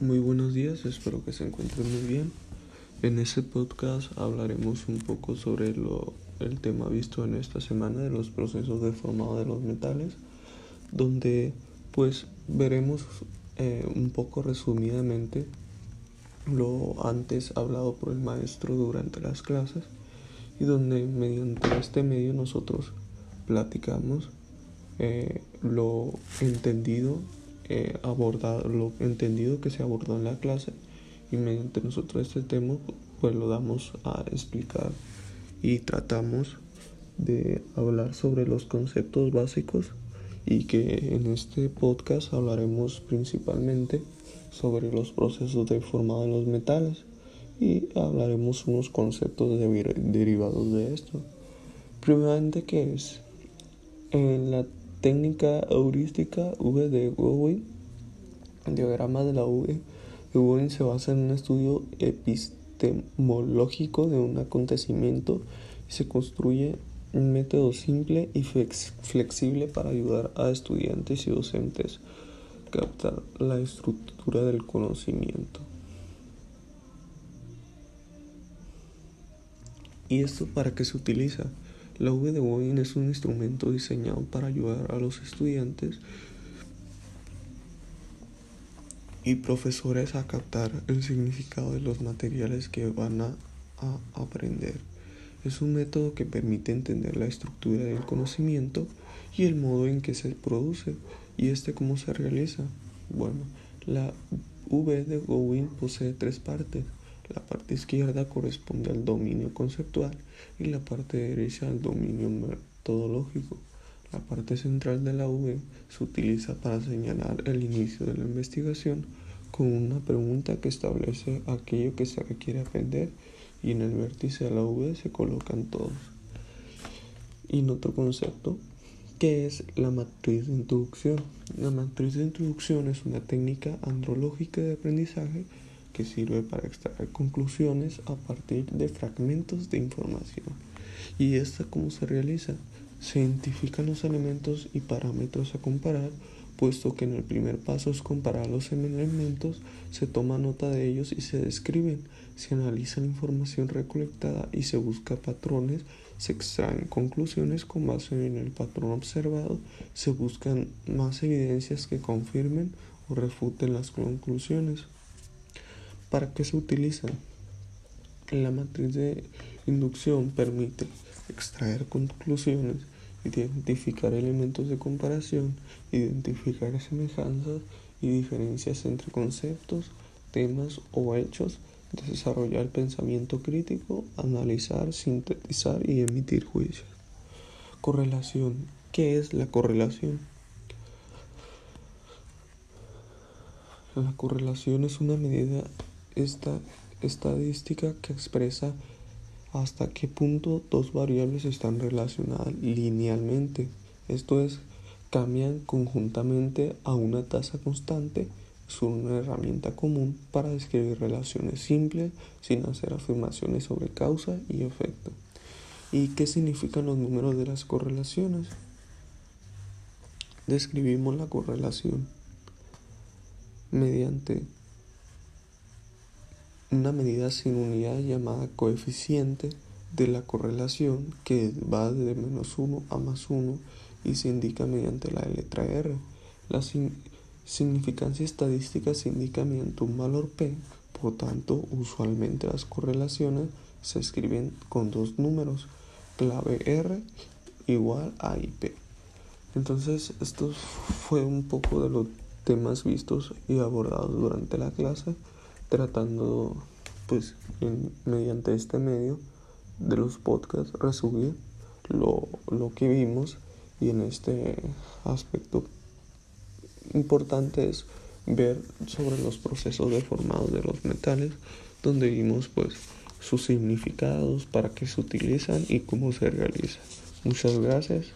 Muy buenos días, espero que se encuentren muy bien. En este podcast hablaremos un poco sobre lo, el tema visto en esta semana de los procesos de formado de los metales, donde pues veremos eh, un poco resumidamente lo antes hablado por el maestro durante las clases y donde mediante este medio nosotros platicamos eh, lo entendido eh, abordado, lo entendido que se abordó en la clase y mediante nosotros este tema pues lo damos a explicar y tratamos de hablar sobre los conceptos básicos y que en este podcast hablaremos principalmente sobre los procesos de formado en los metales y hablaremos unos conceptos derivados de esto. Primeramente, ¿qué es? En la técnica heurística V de Gowin, el diagrama de la V de Gowin se basa en un estudio epistemológico de un acontecimiento y se construye un método simple y flexible para ayudar a estudiantes y docentes a captar la estructura del conocimiento. ¿Y esto para qué se utiliza? La V de Boeing es un instrumento diseñado para ayudar a los estudiantes y profesores a captar el significado de los materiales que van a, aprender. Es un método que permite entender la estructura del conocimiento y el modo en que se produce y este cómo se realiza. Bueno, la V de Gowin posee tres partes. La parte izquierda corresponde al dominio conceptual y la parte derecha al dominio metodológico. La parte central de la V se utiliza para señalar el inicio de la investigación con una pregunta que establece aquello que se requiere aprender y en el vértice de la V se colocan todos. Y en otro concepto, que es la matriz de introducción. La matriz de introducción es una técnica andrológica de aprendizaje que sirve para extraer conclusiones a partir de fragmentos de información. ¿Y esta cómo se realiza? Se identifican los elementos y parámetros a comparar, puesto que en el primer paso es comparar los elementos, se toma nota de ellos y se describen, se analiza la información recolectada y se busca patrones, se extraen conclusiones con base en el patrón observado, se buscan más evidencias que confirmen o refuten las conclusiones. ¿Para qué se utiliza? La matriz de inducción permite extraer conclusiones, identificar elementos de comparación, identificar semejanzas y diferencias entre conceptos, temas o hechos, desarrollar pensamiento crítico, analizar, sintetizar y emitir juicios. Correlación. ¿Qué es la correlación? La correlación es una medida esta estadística que expresa hasta qué punto dos variables están relacionadas linealmente, esto es, cambian conjuntamente a una tasa constante, es una herramienta común para describir relaciones simples sin hacer afirmaciones sobre causa y efecto. ¿Y qué significan los números de las correlaciones? Describimos la correlación mediante una medida sin unidad llamada coeficiente de la correlación que va de menos 1 a más 1 y se indica mediante la letra R. La significancia estadística se indica mediante un valor P, por tanto usualmente las correlaciones se escriben con dos números, clave R igual a IP. Entonces esto fue un poco de los temas vistos y abordados durante la clase tratando pues mediante este medio de los podcasts resumir lo, lo que vimos y en este aspecto importante es ver sobre los procesos deformados de los metales donde vimos pues sus significados, para qué se utilizan y cómo se realizan. Muchas gracias.